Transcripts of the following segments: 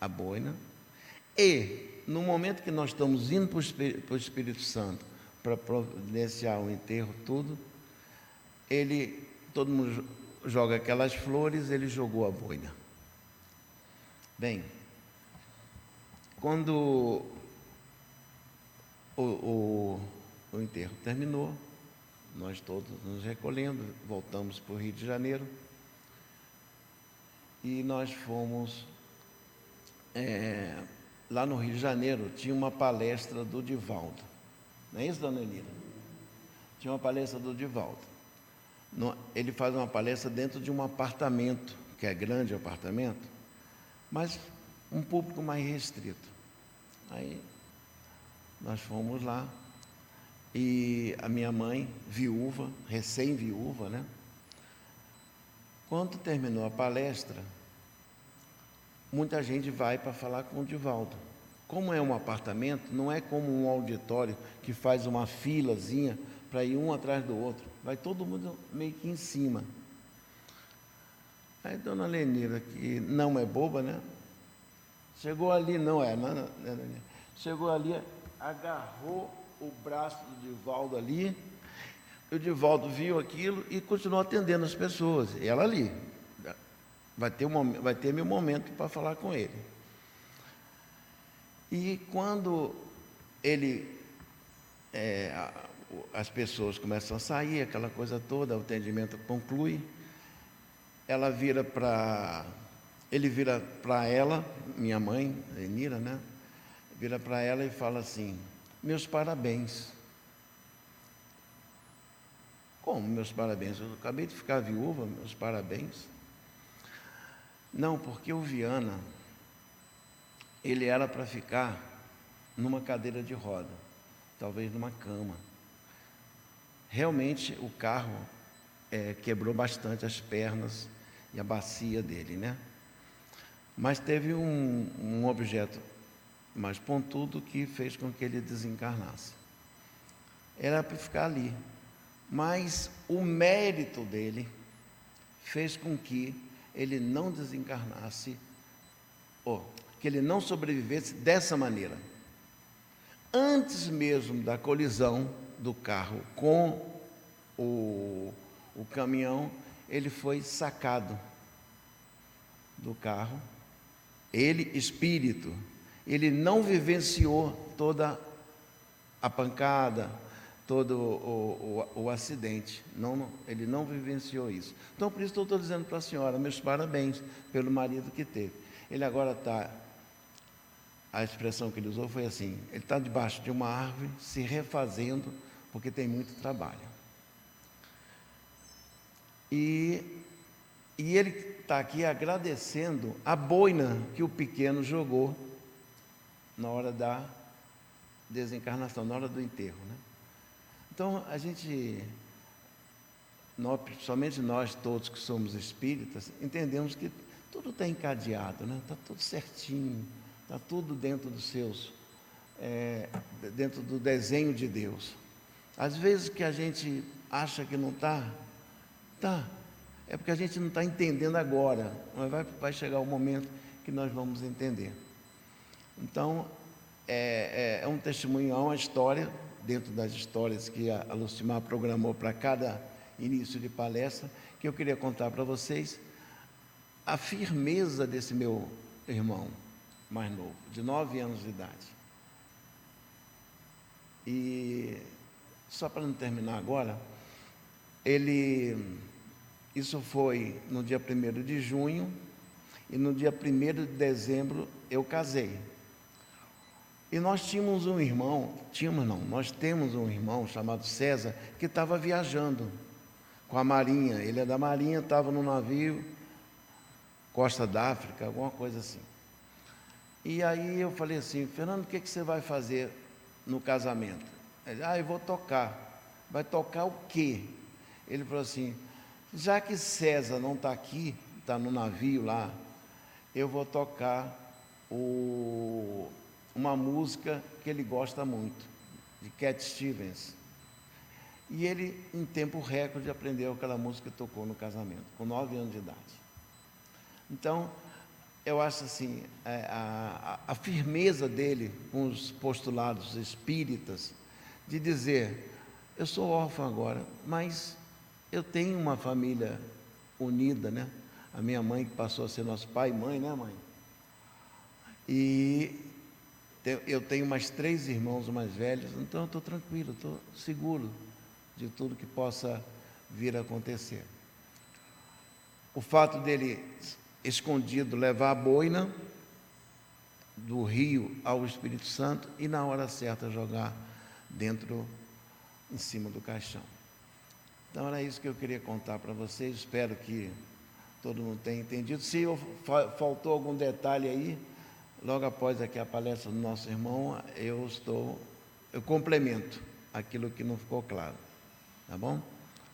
a boina e, no momento que nós estamos indo para o Espírito Santo para providenciar o enterro, tudo, ele, todo mundo joga aquelas flores, ele jogou a boina. Bem, quando o, o, o enterro terminou, nós todos nos recolhendo, voltamos para o Rio de Janeiro e nós fomos. É, lá no Rio de Janeiro tinha uma palestra do Divaldo. Não é isso, dona Elira? Tinha uma palestra do Divaldo. Ele faz uma palestra dentro de um apartamento, que é grande apartamento, mas um público mais restrito. Aí nós fomos lá e a minha mãe, viúva, recém-viúva, né? Quando terminou a palestra, muita gente vai para falar com o Divaldo. Como é um apartamento, não é como um auditório que faz uma filazinha para ir um atrás do outro. Vai todo mundo meio que em cima. Aí dona Lenira, que não é boba, né? Chegou ali, não é, não, não, não, chegou ali, agarrou o braço do Divaldo ali, o Divaldo viu aquilo e continuou atendendo as pessoas. Ela ali. Vai ter, um, vai ter meu momento para falar com ele. E quando ele. É, as pessoas começam a sair, aquela coisa toda, o atendimento conclui, ela vira para. Ele vira para ela, minha mãe, Enira, né? Vira para ela e fala assim: Meus parabéns. Como meus parabéns? Eu acabei de ficar viúva, meus parabéns. Não, porque o Viana, ele era para ficar numa cadeira de roda, talvez numa cama. Realmente o carro é, quebrou bastante as pernas e a bacia dele, né? Mas teve um, um objeto mais pontudo que fez com que ele desencarnasse. Era para ficar ali. Mas o mérito dele fez com que ele não desencarnasse, ou que ele não sobrevivesse dessa maneira. Antes mesmo da colisão do carro com o, o caminhão, ele foi sacado do carro. Ele, espírito, ele não vivenciou toda a pancada, todo o, o, o acidente. Não, ele não vivenciou isso. Então, por isso estou dizendo para a senhora, meus parabéns pelo marido que teve. Ele agora está, a expressão que ele usou foi assim, ele está debaixo de uma árvore, se refazendo, porque tem muito trabalho. E, e ele está aqui agradecendo a boina que o pequeno jogou na hora da desencarnação, na hora do enterro. Né? Então, a gente, nós, somente nós todos que somos espíritas, entendemos que tudo está encadeado, né? Está tudo certinho, está tudo dentro dos seus, é, dentro do desenho de Deus. Às vezes que a gente acha que não está, está. É porque a gente não está entendendo agora, mas vai, vai chegar o momento que nós vamos entender. Então, é, é, é um testemunho, é uma história dentro das histórias que a Lucimar programou para cada início de palestra, que eu queria contar para vocês a firmeza desse meu irmão mais novo, de nove anos de idade. E só para não terminar agora, ele isso foi no dia 1 de junho e no dia 1 de dezembro eu casei. E nós tínhamos um irmão, tínhamos não, nós temos um irmão chamado César, que estava viajando com a Marinha. Ele é da Marinha, estava no navio, Costa d'África, alguma coisa assim. E aí eu falei assim, Fernando, o que, que você vai fazer no casamento? Ele, ah, eu vou tocar. Vai tocar o quê? Ele falou assim, já que César não está aqui, está no navio lá, eu vou tocar o uma música que ele gosta muito, de Cat Stevens. E ele, em tempo recorde, aprendeu aquela música que tocou no casamento, com nove anos de idade. Então, eu acho assim, é, a, a, a firmeza dele com os postulados espíritas, de dizer, eu sou órfão agora, mas eu tenho uma família unida, né? A minha mãe que passou a ser nosso pai e mãe, né, mãe? E eu tenho mais três irmãos mais velhos, então estou tranquilo, estou seguro de tudo que possa vir a acontecer. O fato dele escondido levar a boina do rio ao Espírito Santo e na hora certa jogar dentro, em cima do caixão. Então era isso que eu queria contar para vocês. Espero que todo mundo tenha entendido. Se faltou algum detalhe aí, logo após aqui a palestra do nosso irmão, eu estou, eu complemento aquilo que não ficou claro. Tá bom?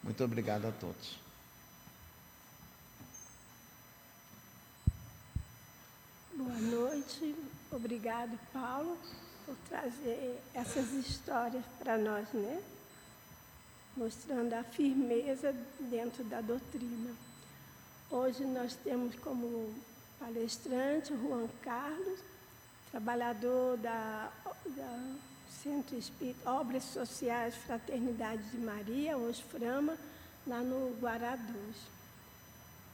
Muito obrigado a todos. Boa noite. Obrigado, Paulo, por trazer essas histórias para nós, né? Mostrando a firmeza dentro da doutrina. Hoje nós temos como palestrante Juan Carlos, trabalhador da, da Centro Espírita, Obras Sociais Fraternidade de Maria, Osframa, lá no Guaraduz.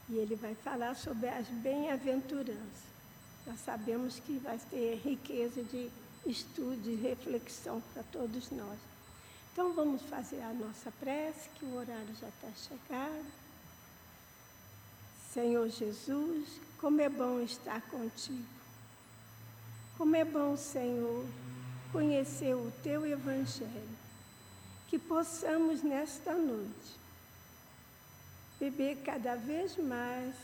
E ele vai falar sobre as bem-aventuranças. Já sabemos que vai ter riqueza de estudo e reflexão para todos nós. Então vamos fazer a nossa prece, que o horário já está chegado. Senhor Jesus, como é bom estar contigo. Como é bom, Senhor, conhecer o teu Evangelho. Que possamos nesta noite beber cada vez mais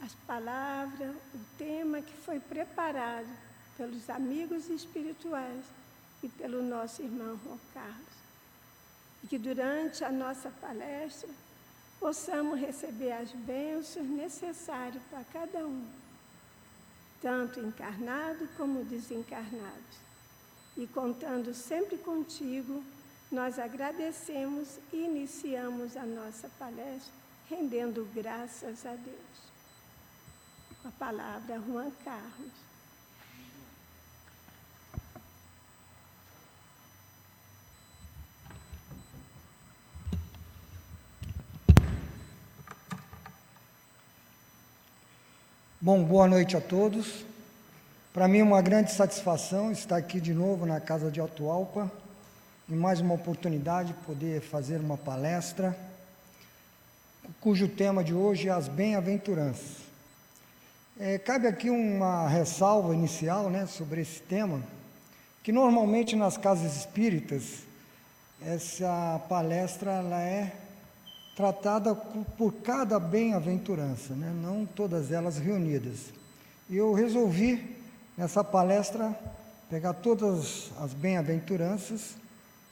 as palavras, o tema que foi preparado pelos amigos espirituais e pelo nosso irmão Juan Carlos. E que durante a nossa palestra possamos receber as bênçãos necessárias para cada um, tanto encarnado como desencarnados. E contando sempre contigo, nós agradecemos e iniciamos a nossa palestra rendendo graças a Deus a palavra Juan Carlos. Bom, boa noite a todos. Para mim é uma grande satisfação estar aqui de novo na Casa de Altoalpa, em mais uma oportunidade de poder fazer uma palestra, cujo tema de hoje é as bem-aventuranças. É, cabe aqui uma ressalva inicial né, sobre esse tema, que normalmente nas casas espíritas, essa palestra ela é tratada por cada bem-aventurança, né, não todas elas reunidas. E eu resolvi, nessa palestra, pegar todas as bem-aventuranças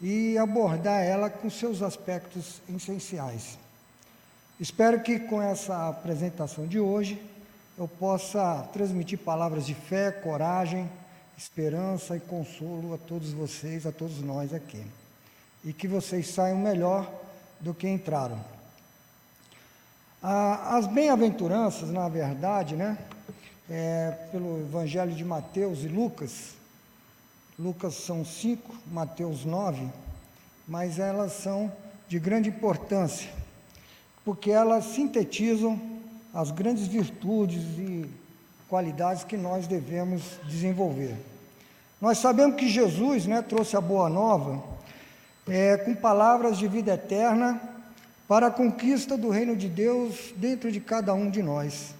e abordar ela com seus aspectos essenciais. Espero que com essa apresentação de hoje, eu possa transmitir palavras de fé, coragem, esperança e consolo a todos vocês, a todos nós aqui. E que vocês saiam melhor do que entraram. As bem-aventuranças, na verdade, né, é, pelo Evangelho de Mateus e Lucas, Lucas são cinco, Mateus nove, mas elas são de grande importância, porque elas sintetizam as grandes virtudes e qualidades que nós devemos desenvolver. Nós sabemos que Jesus né, trouxe a boa nova é, com palavras de vida eterna para a conquista do reino de Deus dentro de cada um de nós.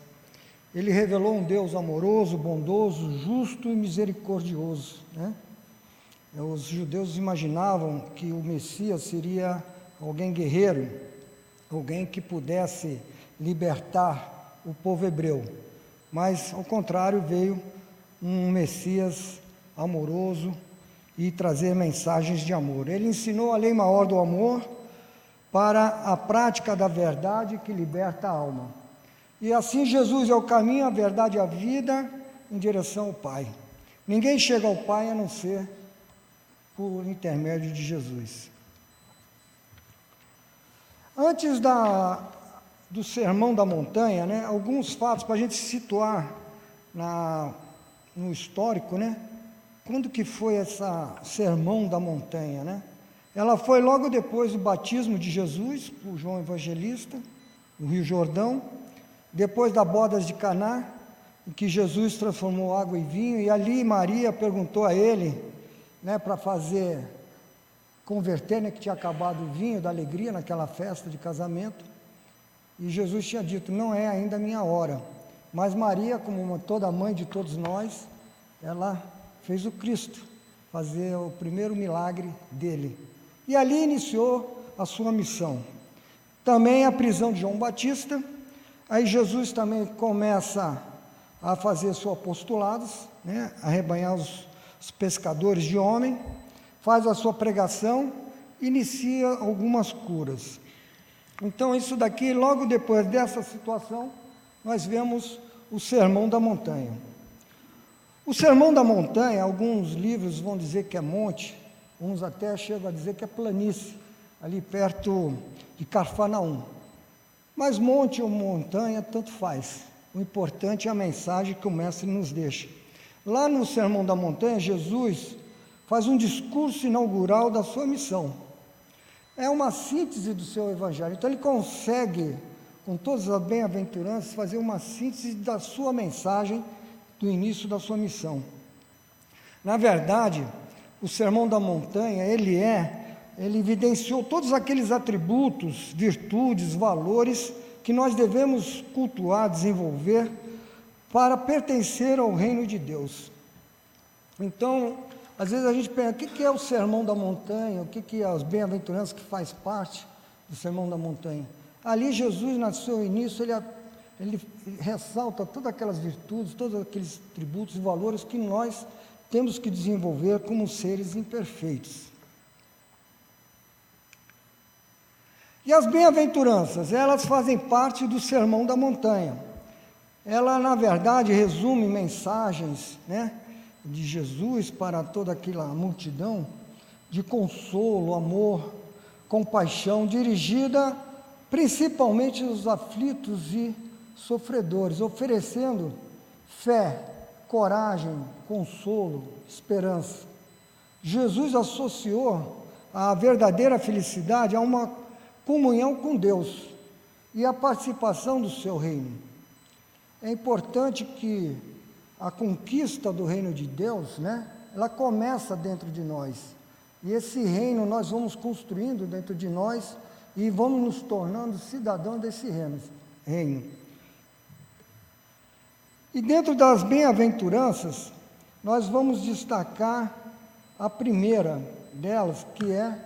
Ele revelou um Deus amoroso, bondoso, justo e misericordioso. Né? Os judeus imaginavam que o Messias seria alguém guerreiro, alguém que pudesse libertar o povo hebreu, mas ao contrário veio um Messias amoroso e trazer mensagens de amor. Ele ensinou a lei maior do amor para a prática da verdade que liberta a alma. E assim Jesus é o caminho, a verdade e a vida em direção ao Pai. Ninguém chega ao Pai a não ser por intermédio de Jesus. Antes da do Sermão da Montanha, né, alguns fatos para a gente se situar na, no histórico, né? Quando que foi essa sermão da montanha, né? Ela foi logo depois do batismo de Jesus por João Evangelista, no Rio Jordão, depois da bodas de Caná, em que Jesus transformou água em vinho, e ali Maria perguntou a ele, né, para fazer converter, né, que tinha acabado o vinho da alegria naquela festa de casamento. E Jesus tinha dito: "Não é ainda a minha hora". Mas Maria, como uma, toda mãe de todos nós, ela fez o Cristo fazer o primeiro milagre dele. E ali iniciou a sua missão. Também a prisão de João Batista. Aí Jesus também começa a fazer seus apostolados, né, a rebanhar os, os pescadores de homem, faz a sua pregação, inicia algumas curas. Então, isso daqui, logo depois dessa situação, nós vemos o Sermão da Montanha. O Sermão da Montanha, alguns livros vão dizer que é monte, uns até chegam a dizer que é planície, ali perto de Carfanaum. Mas monte ou montanha, tanto faz. O importante é a mensagem que o Mestre nos deixa. Lá no Sermão da Montanha, Jesus faz um discurso inaugural da sua missão. É uma síntese do seu evangelho. Então, ele consegue, com todas as bem-aventuranças, fazer uma síntese da sua mensagem do início da sua missão. Na verdade, o Sermão da Montanha, ele é, ele evidenciou todos aqueles atributos, virtudes, valores que nós devemos cultuar, desenvolver para pertencer ao reino de Deus. Então, às vezes a gente pensa, o que é o Sermão da Montanha? O que é as bem-aventuranças que faz parte do Sermão da Montanha? Ali Jesus, no seu início, ele ele ressalta todas aquelas virtudes, todos aqueles tributos e valores que nós temos que desenvolver como seres imperfeitos. E as bem-aventuranças, elas fazem parte do Sermão da Montanha. Ela, na verdade, resume mensagens né, de Jesus para toda aquela multidão de consolo, amor, compaixão, dirigida principalmente aos aflitos e sofredores, oferecendo fé, coragem, consolo, esperança. Jesus associou a verdadeira felicidade a uma comunhão com Deus e a participação do seu reino. É importante que a conquista do reino de Deus, né, ela começa dentro de nós. E esse reino nós vamos construindo dentro de nós e vamos nos tornando cidadãos desse reino. reino. E dentro das bem-aventuranças, nós vamos destacar a primeira delas, que é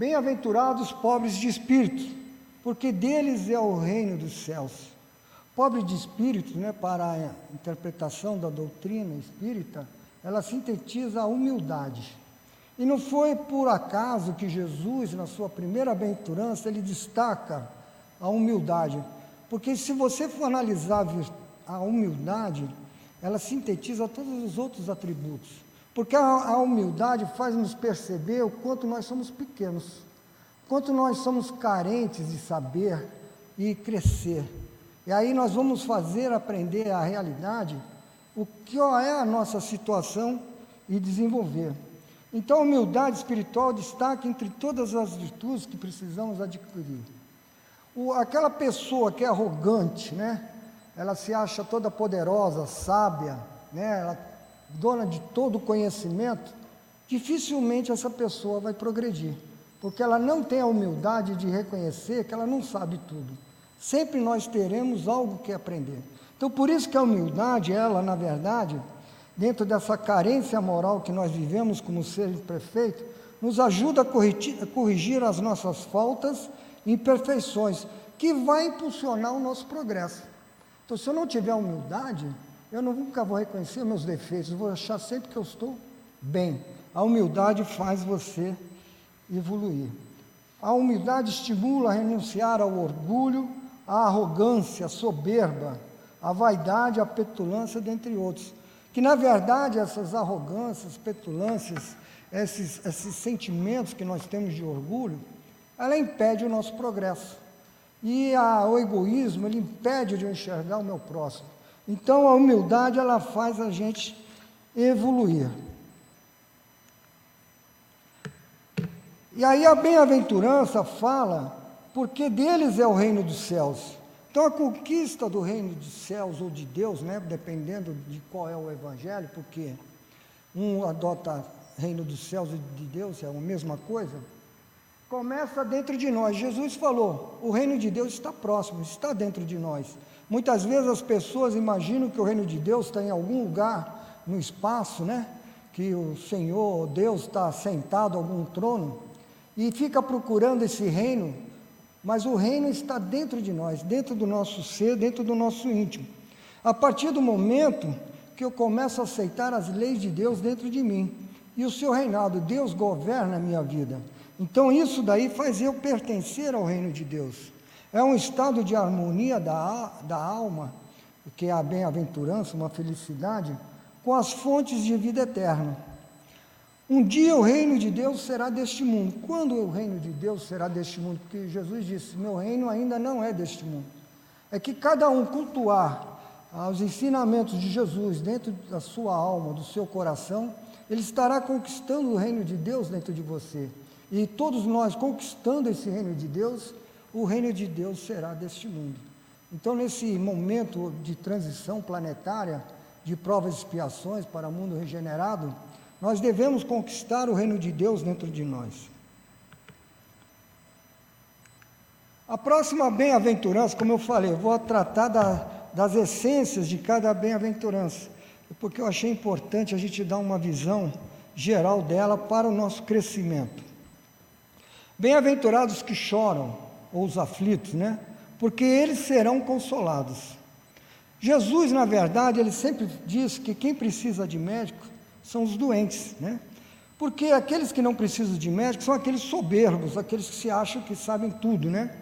Bem-aventurados pobres de espírito, porque deles é o reino dos céus. Pobre de espírito, né, para a interpretação da doutrina espírita, ela sintetiza a humildade. E não foi por acaso que Jesus, na sua primeira aventurança, ele destaca a humildade. Porque se você for analisar a humildade, ela sintetiza todos os outros atributos. Porque a, a humildade faz nos perceber o quanto nós somos pequenos, quanto nós somos carentes de saber e crescer. E aí nós vamos fazer aprender a realidade, o que é a nossa situação e desenvolver. Então, a humildade espiritual destaca entre todas as virtudes que precisamos adquirir. O, aquela pessoa que é arrogante, né? Ela se acha toda poderosa, sábia, né? ela, dona de todo o conhecimento, dificilmente essa pessoa vai progredir, porque ela não tem a humildade de reconhecer que ela não sabe tudo. Sempre nós teremos algo que aprender. Então, por isso que a humildade, ela, na verdade, dentro dessa carência moral que nós vivemos como ser imperfeito, nos ajuda a corrigir, a corrigir as nossas faltas e imperfeições, que vai impulsionar o nosso progresso. Então, se eu não tiver humildade, eu nunca vou reconhecer meus defeitos, vou achar sempre que eu estou bem. A humildade faz você evoluir. A humildade estimula a renunciar ao orgulho, à arrogância, à soberba, à vaidade, à petulância, dentre outros que na verdade essas arrogâncias, petulâncias, esses, esses sentimentos que nós temos de orgulho, ela impede o nosso progresso. E a, o egoísmo, ele impede de eu enxergar o meu próximo. Então a humildade ela faz a gente evoluir. E aí a bem-aventurança fala, porque deles é o reino dos céus. Então a conquista do reino dos céus ou de Deus, né, dependendo de qual é o evangelho, porque um adota reino dos céus e de Deus, é a mesma coisa, começa dentro de nós. Jesus falou: o reino de Deus está próximo, está dentro de nós. Muitas vezes as pessoas imaginam que o reino de Deus está em algum lugar no espaço, né? Que o Senhor, Deus, está sentado em algum trono e fica procurando esse reino, mas o reino está dentro de nós, dentro do nosso ser, dentro do nosso íntimo. A partir do momento que eu começo a aceitar as leis de Deus dentro de mim e o seu reinado, Deus governa a minha vida. Então isso daí faz eu pertencer ao reino de Deus. É um estado de harmonia da, da alma, que é a bem-aventurança, uma felicidade, com as fontes de vida eterna. Um dia o reino de Deus será deste mundo. Quando o reino de Deus será deste mundo? Porque Jesus disse: Meu reino ainda não é deste mundo. É que cada um cultuar aos ensinamentos de Jesus dentro da sua alma, do seu coração, ele estará conquistando o reino de Deus dentro de você. E todos nós conquistando esse reino de Deus, o reino de Deus será deste mundo. Então, nesse momento de transição planetária, de provas e expiações para o mundo regenerado, nós devemos conquistar o reino de Deus dentro de nós. A próxima bem-aventurança, como eu falei, eu vou tratar da, das essências de cada bem-aventurança, porque eu achei importante a gente dar uma visão geral dela para o nosso crescimento. Bem-aventurados que choram, ou os aflitos, né? Porque eles serão consolados. Jesus, na verdade, ele sempre diz que quem precisa de médico são os doentes, né? Porque aqueles que não precisam de médico são aqueles soberbos, aqueles que se acham que sabem tudo, né?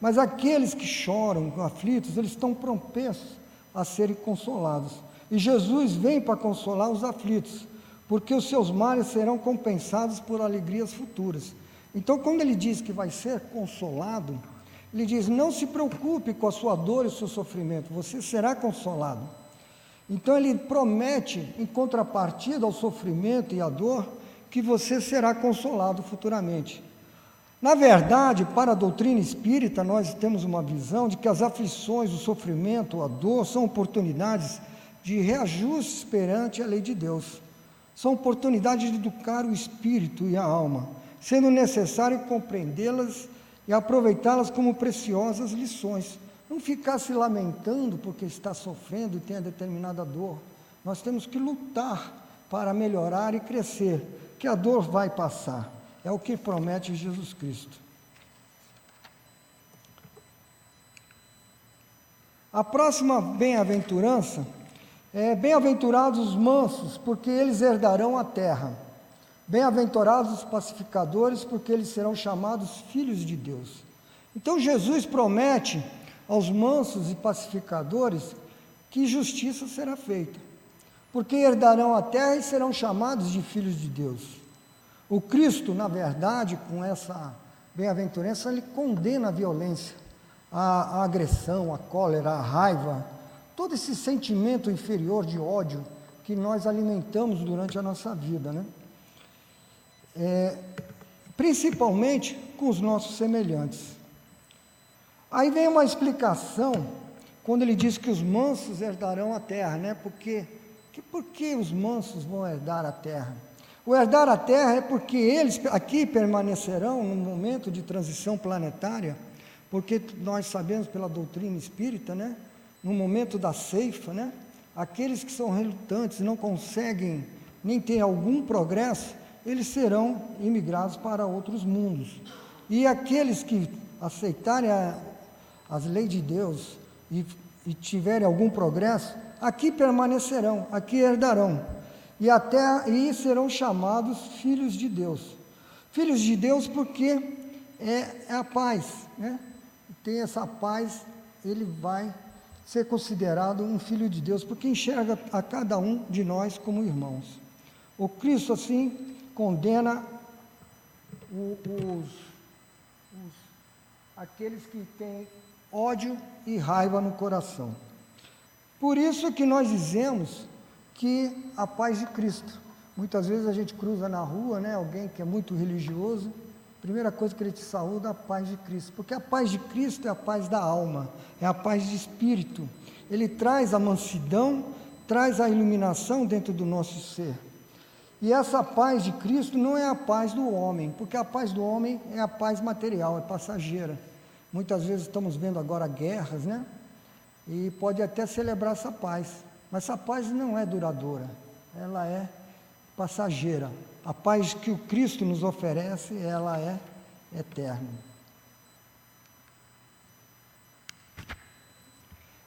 Mas aqueles que choram, aflitos, eles estão propensos a serem consolados. E Jesus vem para consolar os aflitos, porque os seus males serão compensados por alegrias futuras. Então, quando ele diz que vai ser consolado, ele diz: não se preocupe com a sua dor e o seu sofrimento, você será consolado. Então, ele promete, em contrapartida ao sofrimento e à dor, que você será consolado futuramente. Na verdade, para a doutrina espírita, nós temos uma visão de que as aflições, o sofrimento, a dor são oportunidades de reajuste perante a lei de Deus. São oportunidades de educar o espírito e a alma sendo necessário compreendê-las e aproveitá-las como preciosas lições. Não ficar se lamentando porque está sofrendo e tem a determinada dor. Nós temos que lutar para melhorar e crescer, que a dor vai passar. É o que promete Jesus Cristo. A próxima bem-aventurança é: bem-aventurados os mansos, porque eles herdarão a terra. Bem-aventurados os pacificadores, porque eles serão chamados filhos de Deus. Então Jesus promete aos mansos e pacificadores que justiça será feita, porque herdarão a terra e serão chamados de filhos de Deus. O Cristo, na verdade, com essa bem-aventurança, ele condena a violência, a, a agressão, a cólera, a raiva, todo esse sentimento inferior de ódio que nós alimentamos durante a nossa vida, né? É, principalmente com os nossos semelhantes. Aí vem uma explicação quando ele diz que os mansos herdarão a terra, né? Porque que, por que os mansos vão herdar a terra? O herdar a terra é porque eles aqui permanecerão no momento de transição planetária, porque nós sabemos pela doutrina espírita, né? No momento da ceifa, né? Aqueles que são relutantes, não conseguem nem ter algum progresso, eles serão imigrados para outros mundos. E aqueles que aceitarem a, as leis de Deus e, e tiverem algum progresso, aqui permanecerão, aqui herdarão. E até e serão chamados filhos de Deus. Filhos de Deus porque é, é a paz, né? Tem essa paz, ele vai ser considerado um filho de Deus, porque enxerga a cada um de nós como irmãos. O Cristo, assim, condena o, os, os, aqueles que têm ódio e raiva no coração. Por isso que nós dizemos que a paz de Cristo. Muitas vezes a gente cruza na rua, né, alguém que é muito religioso, primeira coisa que ele te saúda é a paz de Cristo, porque a paz de Cristo é a paz da alma, é a paz de espírito. Ele traz a mansidão, traz a iluminação dentro do nosso ser. E essa paz de Cristo não é a paz do homem, porque a paz do homem é a paz material, é passageira. Muitas vezes estamos vendo agora guerras, né? E pode até celebrar essa paz, mas essa paz não é duradoura, ela é passageira. A paz que o Cristo nos oferece, ela é eterna.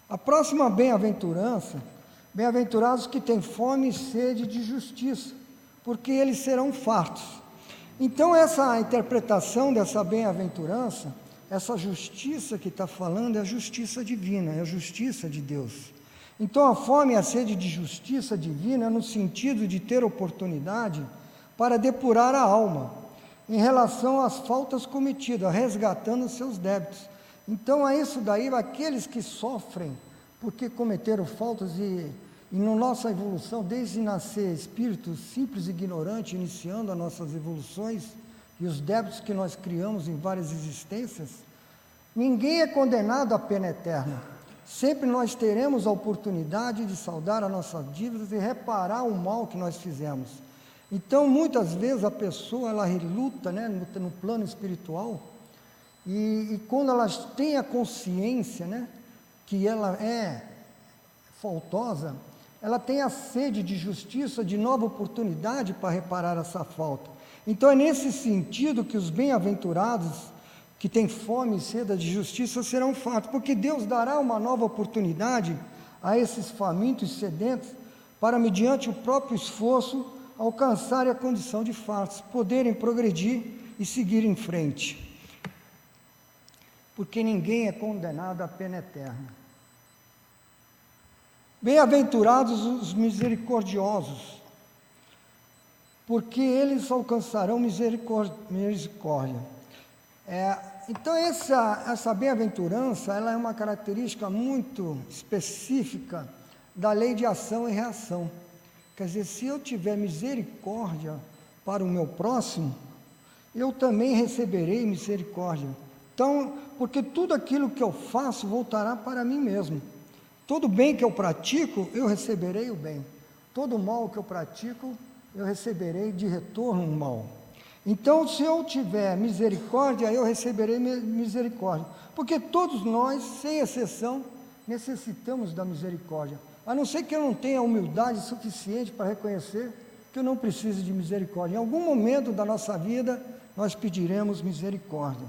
A próxima bem-aventurança, bem-aventurados que têm fome e sede de justiça, porque eles serão fartos. Então, essa interpretação dessa bem-aventurança, essa justiça que está falando, é a justiça divina, é a justiça de Deus. Então, a fome e a sede de justiça divina é no sentido de ter oportunidade para depurar a alma em relação às faltas cometidas, resgatando seus débitos. Então, é isso daí, aqueles que sofrem porque cometeram faltas e, e na nossa evolução, desde nascer espírito simples e ignorante, iniciando as nossas evoluções e os débitos que nós criamos em várias existências, ninguém é condenado à pena eterna. Sempre nós teremos a oportunidade de saldar as nossas dívidas e reparar o mal que nós fizemos. Então, muitas vezes a pessoa ela reluta né, no, no plano espiritual e, e, quando elas têm a consciência né, que ela é faltosa, ela tem a sede de justiça, de nova oportunidade para reparar essa falta. Então é nesse sentido que os bem-aventurados que têm fome e sede de justiça serão fartos, porque Deus dará uma nova oportunidade a esses famintos e sedentos para, mediante o próprio esforço, alcançarem a condição de fartos, poderem progredir e seguir em frente. Porque ninguém é condenado à pena eterna. Bem-aventurados os misericordiosos, porque eles alcançarão misericórdia. É, então, essa, essa bem-aventurança ela é uma característica muito específica da lei de ação e reação. Quer dizer, se eu tiver misericórdia para o meu próximo, eu também receberei misericórdia. Então, porque tudo aquilo que eu faço voltará para mim mesmo. Todo bem que eu pratico, eu receberei o bem. Todo mal que eu pratico, eu receberei de retorno o mal. Então, se eu tiver misericórdia, eu receberei misericórdia. Porque todos nós, sem exceção, necessitamos da misericórdia. A não ser que eu não tenha humildade suficiente para reconhecer que eu não preciso de misericórdia. Em algum momento da nossa vida, nós pediremos misericórdia.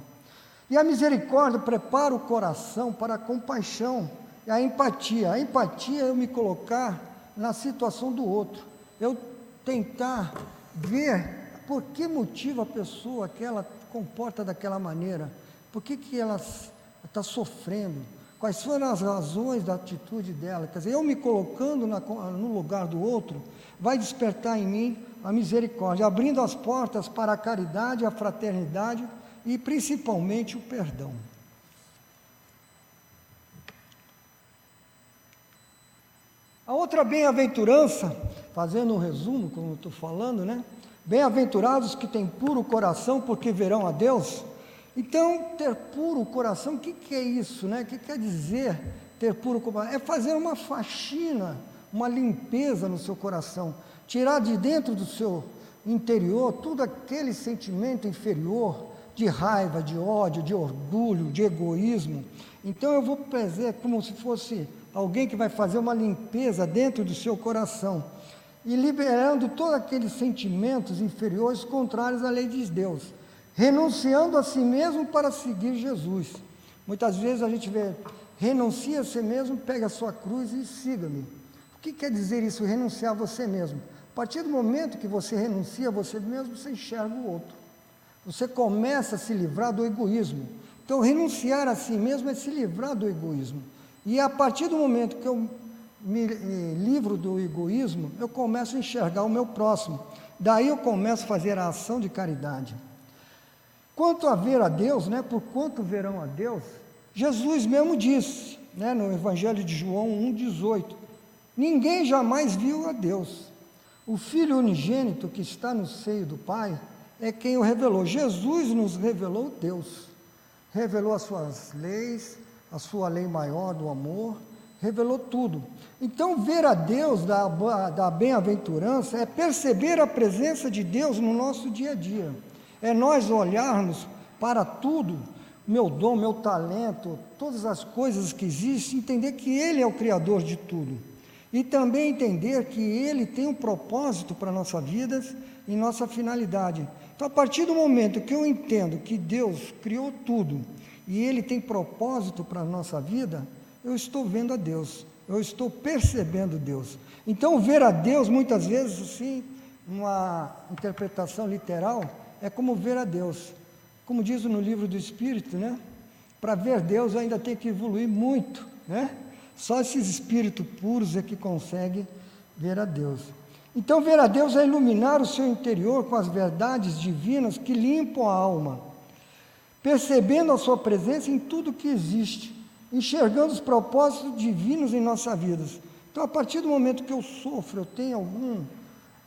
E a misericórdia prepara o coração para a compaixão e a empatia. A empatia é eu me colocar na situação do outro. Eu tentar ver por que motivo a pessoa aquela comporta daquela maneira? Por que, que ela está sofrendo? Quais foram as razões da atitude dela? Quer dizer, eu me colocando na, no lugar do outro, vai despertar em mim a misericórdia, abrindo as portas para a caridade, a fraternidade e principalmente o perdão. A outra bem-aventurança, fazendo um resumo, como estou falando, né? Bem-aventurados que têm puro coração, porque verão a Deus. Então, ter puro coração, o que, que é isso, né? O que quer dizer ter puro coração? É fazer uma faxina, uma limpeza no seu coração, tirar de dentro do seu interior todo aquele sentimento inferior de raiva, de ódio, de orgulho, de egoísmo. Então, eu vou fazer como se fosse alguém que vai fazer uma limpeza dentro do seu coração e liberando todos aqueles sentimentos inferiores contrários à lei de Deus, renunciando a si mesmo para seguir Jesus. Muitas vezes a gente vê, renuncia a si mesmo, pega a sua cruz e siga-me. O que quer dizer isso, renunciar a você mesmo? A partir do momento que você renuncia a você mesmo, você enxerga o outro. Você começa a se livrar do egoísmo. Então, renunciar a si mesmo é se livrar do egoísmo. E a partir do momento que eu me livro do egoísmo, eu começo a enxergar o meu próximo. Daí eu começo a fazer a ação de caridade. Quanto a ver a Deus, né, por quanto verão a Deus, Jesus mesmo disse, né, no Evangelho de João 1,18. Ninguém jamais viu a Deus. O Filho unigênito que está no seio do Pai é quem o revelou. Jesus nos revelou Deus. Revelou as suas leis, a sua lei maior do amor, revelou tudo. Então, ver a Deus da, da bem-aventurança é perceber a presença de Deus no nosso dia a dia. É nós olharmos para tudo, meu dom, meu talento, todas as coisas que existem, entender que Ele é o Criador de tudo. E também entender que Ele tem um propósito para a nossa vida e nossa finalidade. Então, a partir do momento que eu entendo que Deus criou tudo e Ele tem propósito para a nossa vida, eu estou vendo a Deus, eu estou percebendo Deus. Então, ver a Deus, muitas vezes, assim, uma interpretação literal, é como ver a Deus. Como diz no livro do Espírito, né? Para ver Deus ainda tem que evoluir muito, né? Só esses espíritos puros é que conseguem ver a Deus. Então, ver a Deus é iluminar o seu interior com as verdades divinas que limpam a alma, percebendo a sua presença em tudo que existe, enxergando os propósitos divinos em nossas vidas. Então, a partir do momento que eu sofro, eu tenho algum,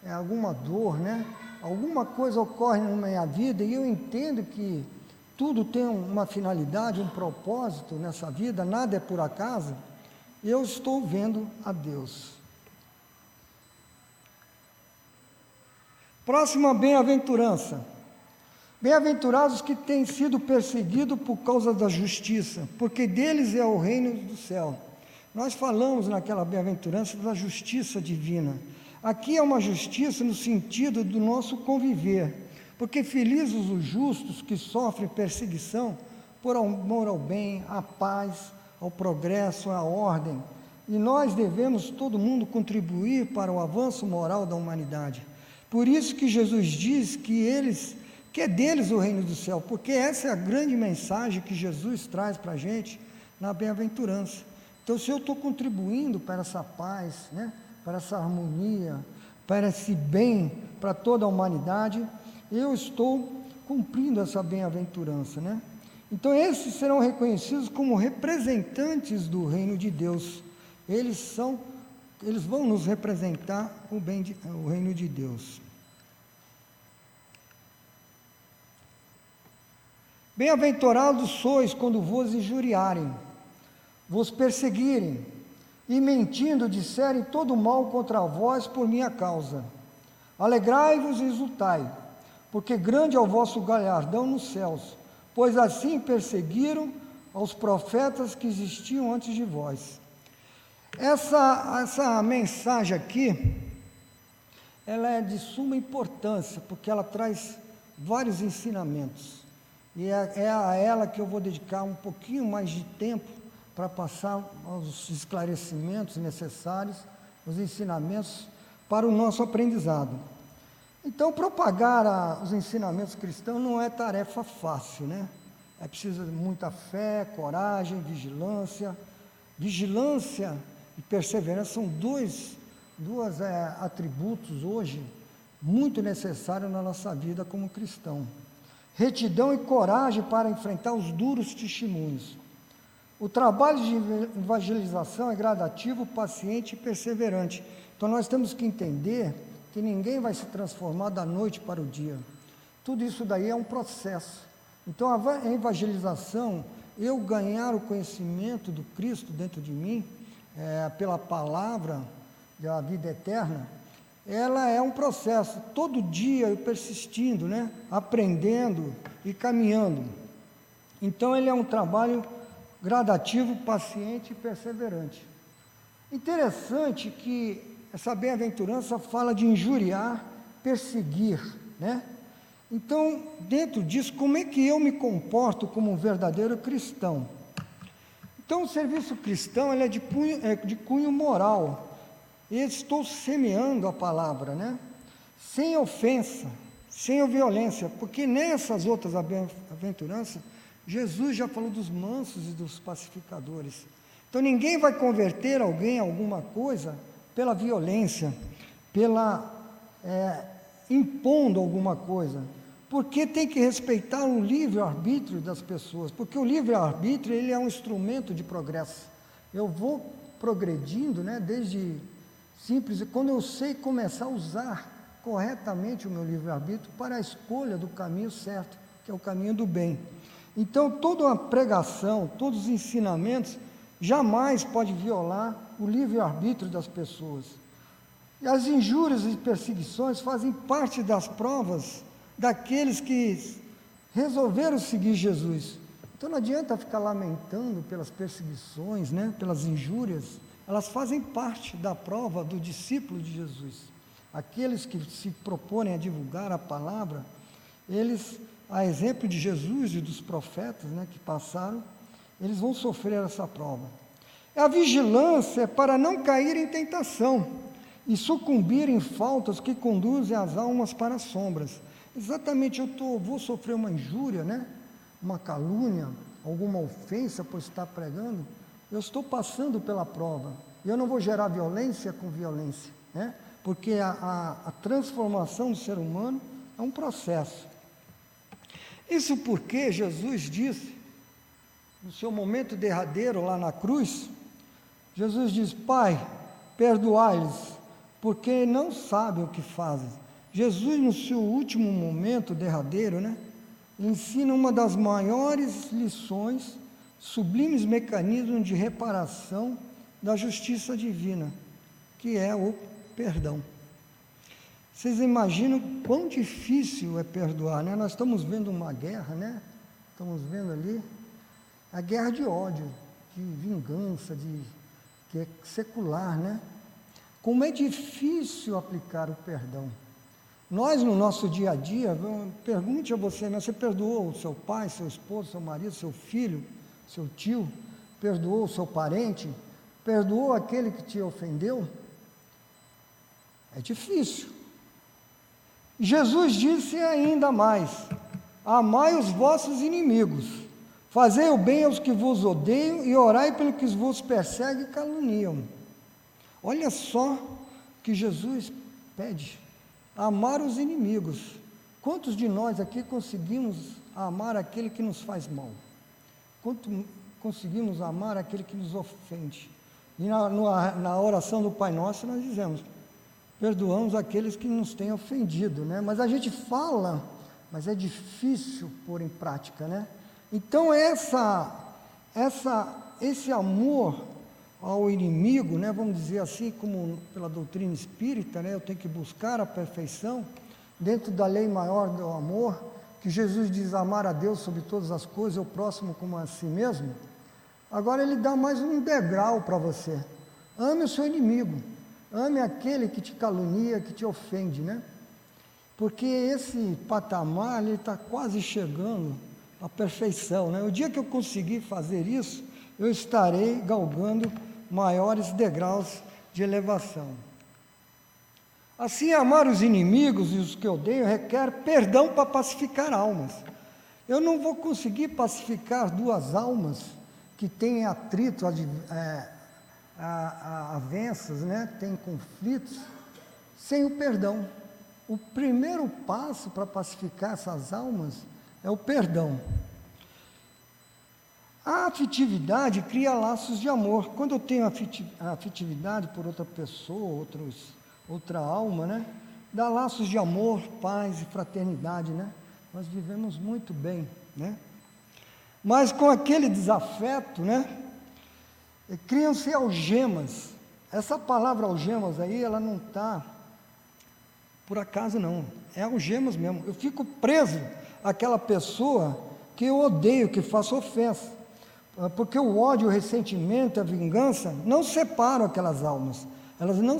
é, alguma dor, né? alguma coisa ocorre na minha vida e eu entendo que tudo tem uma finalidade, um propósito nessa vida, nada é por acaso, eu estou vendo a Deus. Próxima bem-aventurança. Bem-aventurados que têm sido perseguidos por causa da justiça, porque deles é o reino do céu. Nós falamos naquela bem-aventurança da justiça divina. Aqui é uma justiça no sentido do nosso conviver, porque felizes os justos que sofrem perseguição por amor ao bem, à paz, ao progresso, à ordem. E nós devemos, todo mundo, contribuir para o avanço moral da humanidade. Por isso que Jesus diz que eles, que é deles o reino do céu, porque essa é a grande mensagem que Jesus traz para a gente na bem-aventurança. Então, se eu estou contribuindo para essa paz, né, para essa harmonia, para esse bem para toda a humanidade, eu estou cumprindo essa bem-aventurança, né? Então, esses serão reconhecidos como representantes do reino de Deus. Eles são eles vão nos representar o, bem de, o reino de Deus. Bem-aventurados sois quando vos injuriarem, vos perseguirem e mentindo disserem todo mal contra vós por minha causa. Alegrai-vos e exultai, porque grande é o vosso galardão nos céus, pois assim perseguiram aos profetas que existiam antes de vós. Essa, essa mensagem aqui, ela é de suma importância, porque ela traz vários ensinamentos. E é, é a ela que eu vou dedicar um pouquinho mais de tempo para passar os esclarecimentos necessários, os ensinamentos para o nosso aprendizado. Então, propagar a, os ensinamentos cristãos não é tarefa fácil, né? É preciso muita fé, coragem, vigilância. Vigilância e perseverança são dois duas é, atributos hoje muito necessários na nossa vida como cristão. Retidão e coragem para enfrentar os duros testemunhos. O trabalho de evangelização é gradativo, paciente e perseverante. Então nós temos que entender que ninguém vai se transformar da noite para o dia. Tudo isso daí é um processo. Então a evangelização, eu ganhar o conhecimento do Cristo dentro de mim, é, pela palavra da vida eterna, ela é um processo, todo dia eu persistindo, né? aprendendo e caminhando. Então, ele é um trabalho gradativo, paciente e perseverante. Interessante que essa bem-aventurança fala de injuriar, perseguir, né? Então, dentro disso, como é que eu me comporto como um verdadeiro cristão? Então, o serviço cristão é de, punho, é de cunho moral. Eu estou semeando a palavra, né? Sem ofensa, sem violência, porque nessas outras aventuranças, Jesus já falou dos mansos e dos pacificadores. Então, ninguém vai converter alguém a alguma coisa pela violência, pela é, impondo alguma coisa porque tem que respeitar o livre-arbítrio das pessoas, porque o livre-arbítrio ele é um instrumento de progresso. Eu vou progredindo, né, desde simples, quando eu sei começar a usar corretamente o meu livre-arbítrio para a escolha do caminho certo, que é o caminho do bem. Então, toda uma pregação, todos os ensinamentos, jamais pode violar o livre-arbítrio das pessoas. E as injúrias e perseguições fazem parte das provas daqueles que resolveram seguir Jesus. Então não adianta ficar lamentando pelas perseguições, né, pelas injúrias, elas fazem parte da prova do discípulo de Jesus. Aqueles que se propõem a divulgar a palavra, eles, a exemplo de Jesus e dos profetas né, que passaram, eles vão sofrer essa prova. A vigilância é para não cair em tentação e sucumbir em faltas que conduzem as almas para as sombras. Exatamente, eu tô, vou sofrer uma injúria, né? uma calúnia, alguma ofensa por estar pregando, eu estou passando pela prova. E eu não vou gerar violência com violência, né? porque a, a, a transformação do ser humano é um processo. Isso porque Jesus disse, no seu momento derradeiro lá na cruz, Jesus diz: Pai, perdoai-lhes, porque não sabem o que fazem. Jesus, no seu último momento derradeiro, né, ensina uma das maiores lições, sublimes mecanismos de reparação da justiça divina, que é o perdão. Vocês imaginam quão difícil é perdoar, né? Nós estamos vendo uma guerra, né? Estamos vendo ali a guerra de ódio, de vingança, de que é secular, né? Como é difícil aplicar o perdão. Nós, no nosso dia a dia, pergunte a você, né? você perdoou o seu pai, seu esposo, seu marido, seu filho, seu tio? Perdoou o seu parente? Perdoou aquele que te ofendeu? É difícil. Jesus disse ainda mais: Amai os vossos inimigos, fazei o bem aos que vos odeiam e orai pelo que vos perseguem e caluniam. Olha só que Jesus pede: amar os inimigos. Quantos de nós aqui conseguimos amar aquele que nos faz mal? Quanto conseguimos amar aquele que nos ofende? E na, na oração do Pai Nosso nós dizemos: perdoamos aqueles que nos têm ofendido, né? Mas a gente fala, mas é difícil pôr em prática, né? Então essa, essa, esse amor ao inimigo, né, vamos dizer assim, como pela doutrina espírita, né, eu tenho que buscar a perfeição dentro da lei maior do amor, que Jesus diz amar a Deus sobre todas as coisas, o próximo como a si mesmo. Agora ele dá mais um degrau para você. Ame o seu inimigo, ame aquele que te calunia, que te ofende, né? Porque esse patamar ele está quase chegando à perfeição, né? O dia que eu conseguir fazer isso, eu estarei galgando maiores degraus de elevação. Assim, amar os inimigos e os que odeiam requer perdão para pacificar almas. Eu não vou conseguir pacificar duas almas que têm atrito, é, avanças, né? têm conflitos, sem o perdão. O primeiro passo para pacificar essas almas é o perdão. A afetividade cria laços de amor. Quando eu tenho afetividade por outra pessoa, outros, outra alma, né? Dá laços de amor, paz e fraternidade, né? Nós vivemos muito bem, né? Mas com aquele desafeto, né? Criam-se algemas. Essa palavra algemas aí, ela não está por acaso não. É algemas mesmo. Eu fico preso àquela pessoa que eu odeio, que faço ofensa. Ah, porque o ódio, o ressentimento, a vingança não separam aquelas almas, elas não,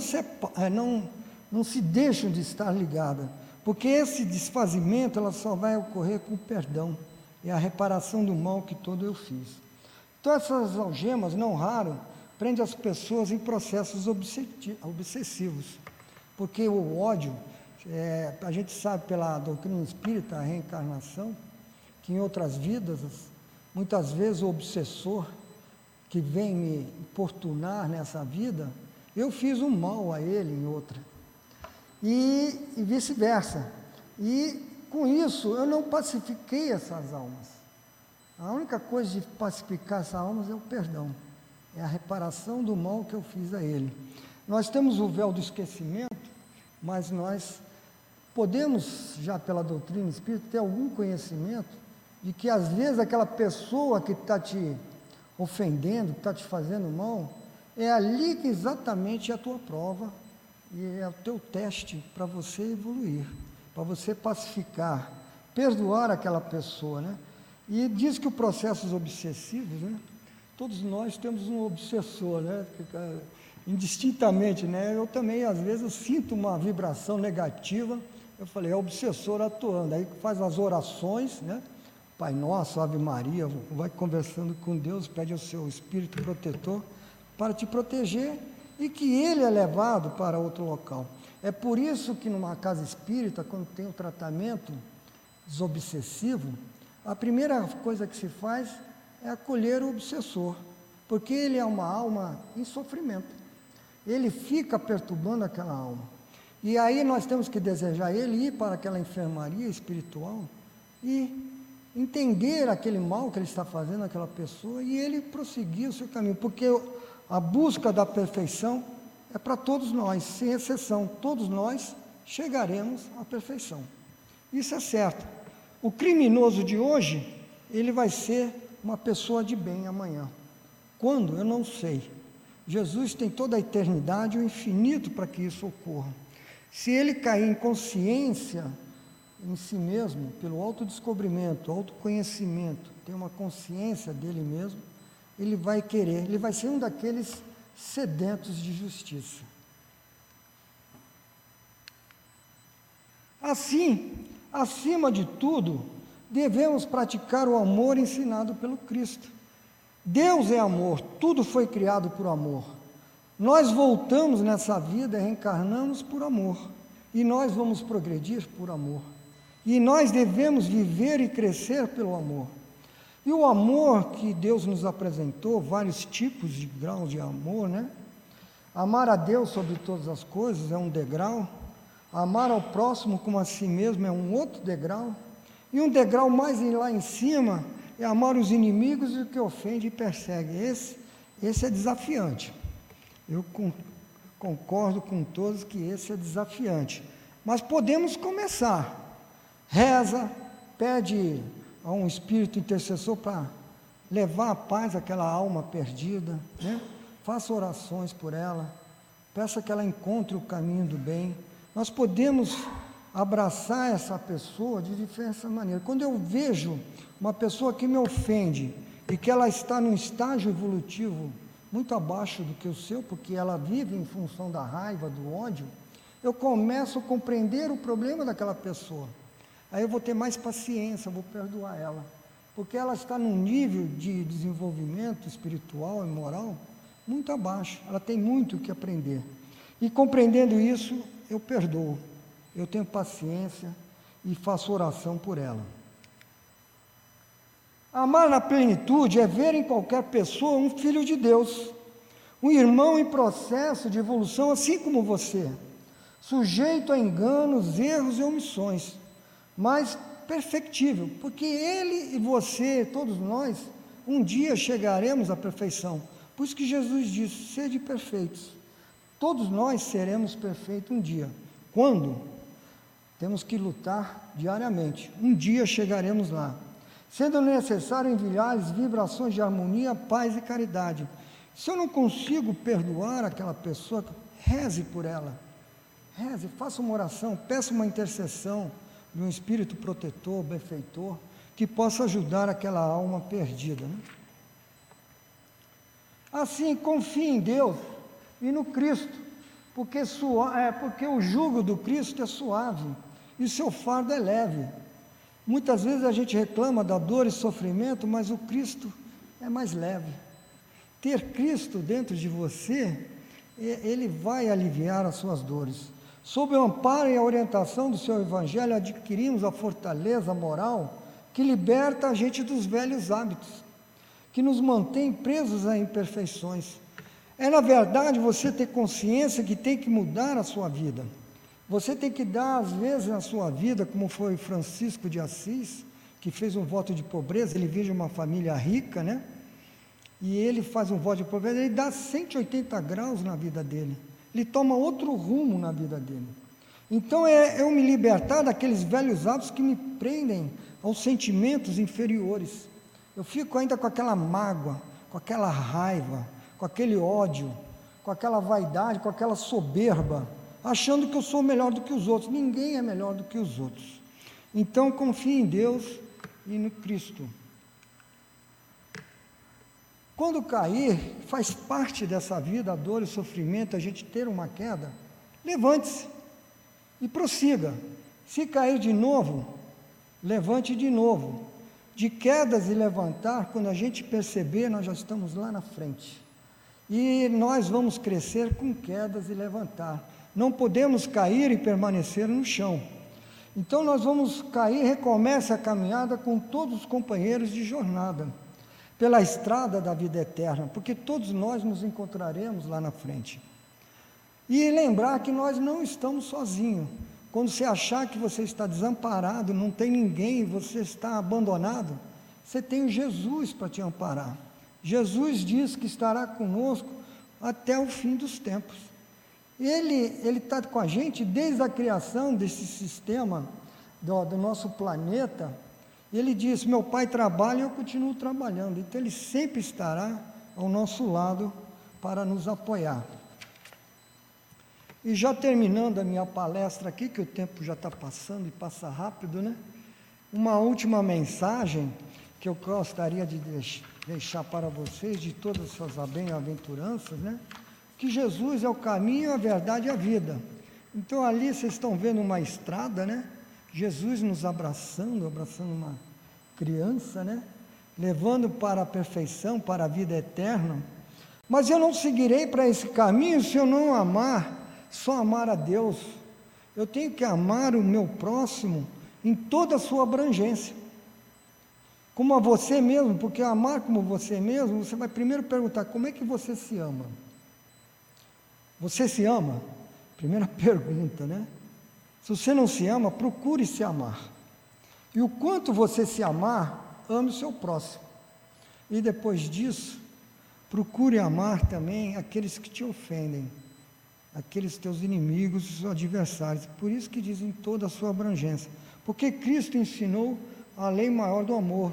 eh, não, não se deixam de estar ligadas, porque esse desfazimento ela só vai ocorrer com o perdão. E a reparação do mal que todo eu fiz. Então essas algemas, não raro, prendem as pessoas em processos obsessivos, porque o ódio, é, a gente sabe pela doutrina espírita, a reencarnação, que em outras vidas Muitas vezes o obsessor que vem me importunar nessa vida, eu fiz um mal a ele em outra. E, e vice-versa. E com isso eu não pacifiquei essas almas. A única coisa de pacificar essas almas é o perdão. É a reparação do mal que eu fiz a ele. Nós temos o véu do esquecimento, mas nós podemos, já pela doutrina espírita, ter algum conhecimento de que às vezes aquela pessoa que está te ofendendo, que está te fazendo mal, é ali que exatamente é a tua prova e é o teu teste para você evoluir, para você pacificar, perdoar aquela pessoa, né? E diz que os processos obsessivos, né? Todos nós temos um obsessor, né? Indistintamente, né? Eu também, às vezes, sinto uma vibração negativa. Eu falei, é obsessor atuando. Aí faz as orações, né? Pai Nosso, Ave Maria, vai conversando com Deus, pede ao seu Espírito protetor para te proteger e que ele é levado para outro local. É por isso que numa casa espírita, quando tem o tratamento desobsessivo, a primeira coisa que se faz é acolher o obsessor, porque ele é uma alma em sofrimento. Ele fica perturbando aquela alma. E aí nós temos que desejar ele ir para aquela enfermaria espiritual e entender aquele mal que ele está fazendo àquela pessoa e ele prosseguir o seu caminho, porque a busca da perfeição é para todos nós, sem exceção, todos nós chegaremos à perfeição. Isso é certo. O criminoso de hoje, ele vai ser uma pessoa de bem amanhã. Quando? Eu não sei. Jesus tem toda a eternidade o infinito para que isso ocorra. Se ele cair em consciência em si mesmo, pelo autodescobrimento, autoconhecimento, ter uma consciência dele mesmo, ele vai querer, ele vai ser um daqueles sedentos de justiça. Assim, acima de tudo, devemos praticar o amor ensinado pelo Cristo. Deus é amor, tudo foi criado por amor. Nós voltamos nessa vida, reencarnamos por amor, e nós vamos progredir por amor. E nós devemos viver e crescer pelo amor. E o amor que Deus nos apresentou, vários tipos de graus de amor, né? Amar a Deus sobre todas as coisas é um degrau, amar ao próximo como a si mesmo é um outro degrau, e um degrau mais lá em cima é amar os inimigos e o que ofende e persegue. Esse, esse é desafiante. Eu com, concordo com todos que esse é desafiante. Mas podemos começar reza, pede a um espírito intercessor para levar a paz àquela alma perdida, né? faça orações por ela, peça que ela encontre o caminho do bem. Nós podemos abraçar essa pessoa de diferentes maneiras. Quando eu vejo uma pessoa que me ofende e que ela está num estágio evolutivo muito abaixo do que o seu, porque ela vive em função da raiva, do ódio, eu começo a compreender o problema daquela pessoa. Aí eu vou ter mais paciência, vou perdoar ela. Porque ela está num nível de desenvolvimento espiritual e moral muito abaixo. Ela tem muito o que aprender. E compreendendo isso, eu perdoo. Eu tenho paciência e faço oração por ela. Amar na plenitude é ver em qualquer pessoa um filho de Deus, um irmão em processo de evolução, assim como você, sujeito a enganos, erros e omissões mas perfectível, porque ele e você, todos nós, um dia chegaremos à perfeição. Por isso que Jesus disse: sede perfeitos. Todos nós seremos perfeitos um dia. Quando? Temos que lutar diariamente. Um dia chegaremos lá. Sendo necessário enviar-lhes vibrações de harmonia, paz e caridade. Se eu não consigo perdoar aquela pessoa, reze por ela. Reze, faça uma oração, peça uma intercessão de um espírito protetor, benfeitor, que possa ajudar aquela alma perdida. Né? Assim, confie em Deus e no Cristo, porque, é, porque o jugo do Cristo é suave e seu fardo é leve. Muitas vezes a gente reclama da dor e sofrimento, mas o Cristo é mais leve. Ter Cristo dentro de você, ele vai aliviar as suas dores. Sob o amparo e a orientação do seu Evangelho, adquirimos a fortaleza moral que liberta a gente dos velhos hábitos, que nos mantém presos a imperfeições. É, na verdade, você ter consciência que tem que mudar a sua vida. Você tem que dar, às vezes, na sua vida, como foi Francisco de Assis, que fez um voto de pobreza, ele vive uma família rica, né? e ele faz um voto de pobreza, ele dá 180 graus na vida dele. Ele toma outro rumo na vida dele. Então é eu me libertar daqueles velhos hábitos que me prendem aos sentimentos inferiores. Eu fico ainda com aquela mágoa, com aquela raiva, com aquele ódio, com aquela vaidade, com aquela soberba, achando que eu sou melhor do que os outros. Ninguém é melhor do que os outros. Então confie em Deus e no Cristo. Quando cair, faz parte dessa vida, a dor e o sofrimento, a gente ter uma queda. Levante-se e prossiga. Se cair de novo, levante de novo. De quedas e levantar, quando a gente perceber, nós já estamos lá na frente. E nós vamos crescer com quedas e levantar. Não podemos cair e permanecer no chão. Então nós vamos cair, recomeça a caminhada com todos os companheiros de jornada pela estrada da vida eterna, porque todos nós nos encontraremos lá na frente. E lembrar que nós não estamos sozinhos. Quando você achar que você está desamparado, não tem ninguém, você está abandonado, você tem Jesus para te amparar. Jesus diz que estará conosco até o fim dos tempos. Ele está com a gente desde a criação desse sistema do, do nosso planeta, ele disse: Meu pai trabalha e eu continuo trabalhando. Então, ele sempre estará ao nosso lado para nos apoiar. E já terminando a minha palestra aqui, que o tempo já está passando e passa rápido, né? Uma última mensagem que eu gostaria de deixar para vocês, de todas as suas bem-aventuranças, né? Que Jesus é o caminho, a verdade e a vida. Então ali vocês estão vendo uma estrada, né? Jesus nos abraçando, abraçando uma criança, né? Levando para a perfeição, para a vida eterna. Mas eu não seguirei para esse caminho se eu não amar, só amar a Deus. Eu tenho que amar o meu próximo em toda a sua abrangência. Como a você mesmo, porque amar como você mesmo, você vai primeiro perguntar: como é que você se ama? Você se ama? Primeira pergunta, né? Se você não se ama, procure se amar. E o quanto você se amar, ame o seu próximo. E depois disso, procure amar também aqueles que te ofendem, aqueles teus inimigos, os adversários. Por isso que dizem toda a sua abrangência. Porque Cristo ensinou a lei maior do amor,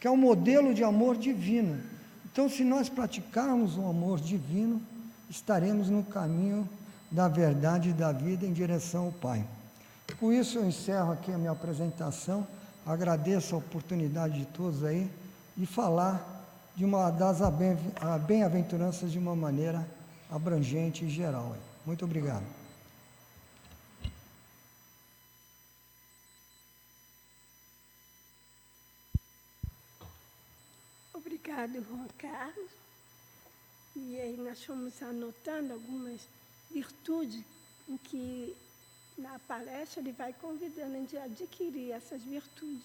que é o modelo de amor divino. Então, se nós praticarmos o amor divino, estaremos no caminho da verdade e da vida em direção ao Pai. Com isso eu encerro aqui a minha apresentação. Agradeço a oportunidade de todos aí de falar de uma das bem-aventuranças de uma maneira abrangente e geral. Muito obrigado. Obrigado, Juan Carlos. E aí nós fomos anotando algumas virtudes em que na palestra ele vai convidando a gente a adquirir essas virtudes.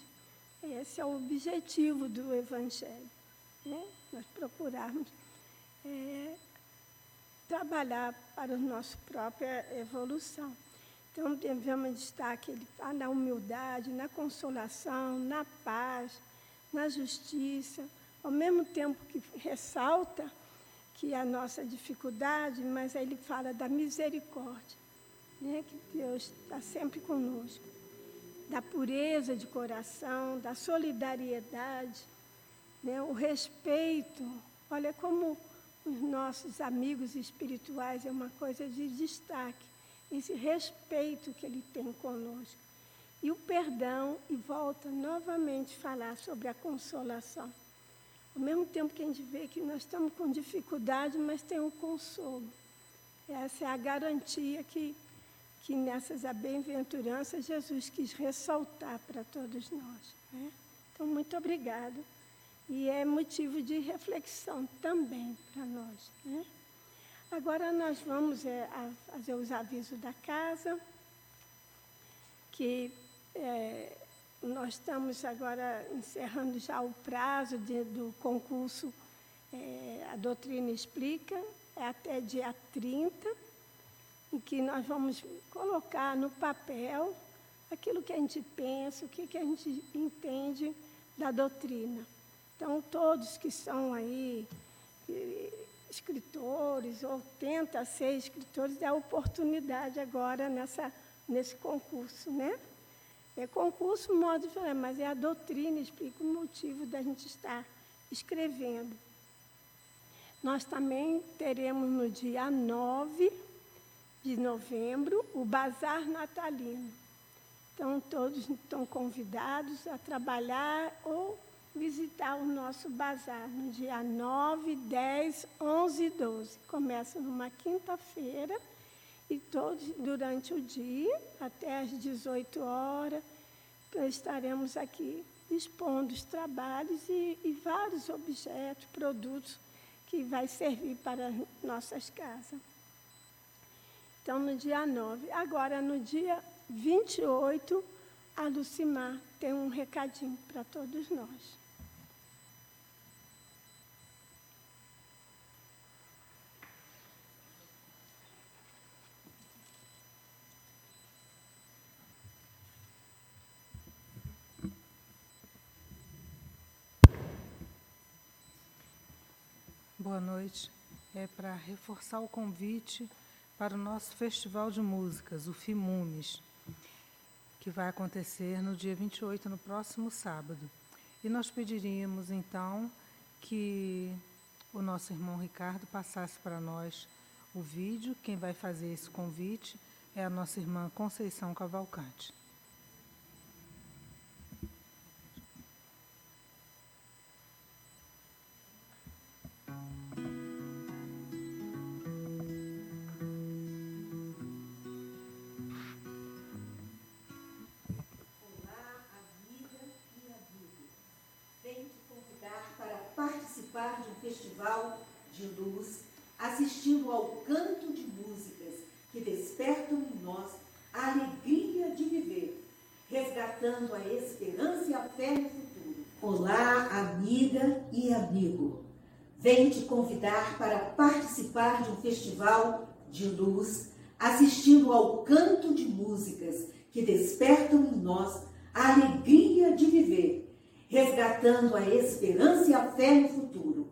Esse é o objetivo do Evangelho. Né? Nós procurarmos é, trabalhar para a nossa própria evolução. Então, devemos destaque ele fala na humildade, na consolação, na paz, na justiça, ao mesmo tempo que ressalta que a nossa dificuldade, mas aí ele fala da misericórdia né, que Deus está sempre conosco, da pureza de coração, da solidariedade, né, o respeito. Olha como os nossos amigos espirituais é uma coisa de destaque, esse respeito que ele tem conosco. E o perdão, e volta novamente a falar sobre a consolação. Ao mesmo tempo que a gente vê que nós estamos com dificuldade, mas tem um consolo. Essa é a garantia que que nessas bem-aventuranças Jesus quis ressaltar para todos nós. Né? Então, muito obrigada. E é motivo de reflexão também para nós. Né? Agora nós vamos é, fazer os avisos da casa, que é, nós estamos agora encerrando já o prazo de, do concurso é, A Doutrina Explica, é até dia 30 em que nós vamos colocar no papel aquilo que a gente pensa, o que, que a gente entende da doutrina. Então, todos que são aí escritores ou tenta ser escritores, é a oportunidade agora nessa, nesse concurso, né? É concurso, modo de falar, mas é a doutrina, explica o motivo da gente estar escrevendo. Nós também teremos no dia 9 de novembro o Bazar Natalino. Então, todos estão convidados a trabalhar ou visitar o nosso bazar no dia 9, 10, 11 e 12. Começa numa quinta-feira e todos durante o dia, até às 18 horas, estaremos aqui expondo os trabalhos e, e vários objetos, produtos que vai servir para nossas casas. Então, no dia 9. Agora, no dia 28, a Lucimar tem um recadinho para todos nós. Boa noite. É para reforçar o convite para o nosso Festival de Músicas, o FIMUMES, que vai acontecer no dia 28, no próximo sábado. E nós pediríamos, então, que o nosso irmão Ricardo passasse para nós o vídeo. Quem vai fazer esse convite é a nossa irmã Conceição Cavalcante. Venho te convidar para participar de um festival de luz, assistindo ao canto de músicas que despertam em nós a alegria de viver, resgatando a esperança e a fé no futuro.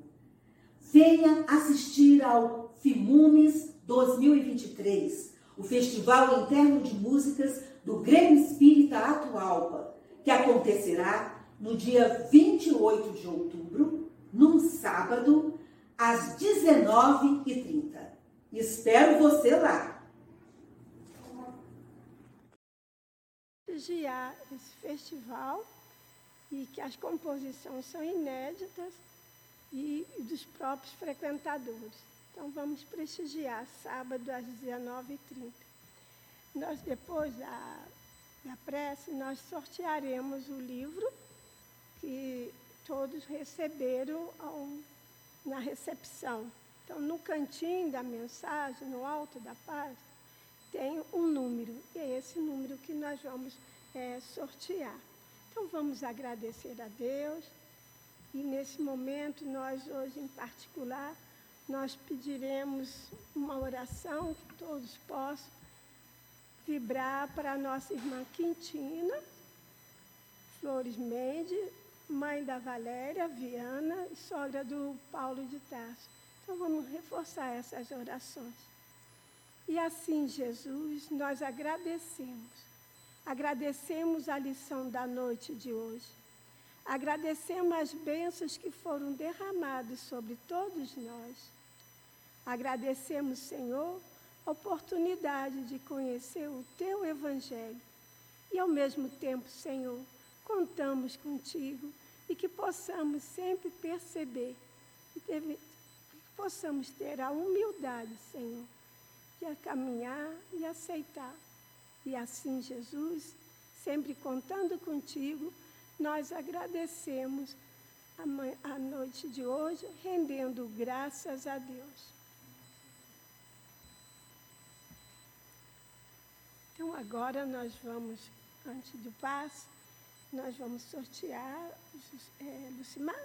Venha assistir ao FIMUMES 2023, o Festival Interno de Músicas do Grêmio Espírita Atualpa, que acontecerá no dia 28 de outubro, num sábado, às 19h30. Espero você lá! Prestigiar esse festival e que as composições são inéditas e dos próprios frequentadores. Então vamos prestigiar sábado às 19h30. Nós, depois da, da prece, nós sortearemos o livro que todos receberam ao, na recepção. Então, no cantinho da mensagem, no alto da página, tem um número, e é esse número que nós vamos é, sortear. Então vamos agradecer a Deus e nesse momento nós hoje em particular nós pediremos uma oração que todos possam vibrar para a nossa irmã Quintina, Flores Mendes, mãe da Valéria, Viana e sogra do Paulo de Tarso. Então vamos reforçar essas orações. E assim, Jesus, nós agradecemos Agradecemos a lição da noite de hoje. Agradecemos as bênçãos que foram derramadas sobre todos nós. Agradecemos, Senhor, a oportunidade de conhecer o Teu Evangelho. E, ao mesmo tempo, Senhor, contamos contigo e que possamos sempre perceber e que possamos ter a humildade, Senhor, de caminhar e aceitar e assim, Jesus, sempre contando contigo, nós agradecemos a, a noite de hoje, rendendo graças a Deus. Então, agora nós vamos, antes do passo, nós vamos sortear, é, Lucimar,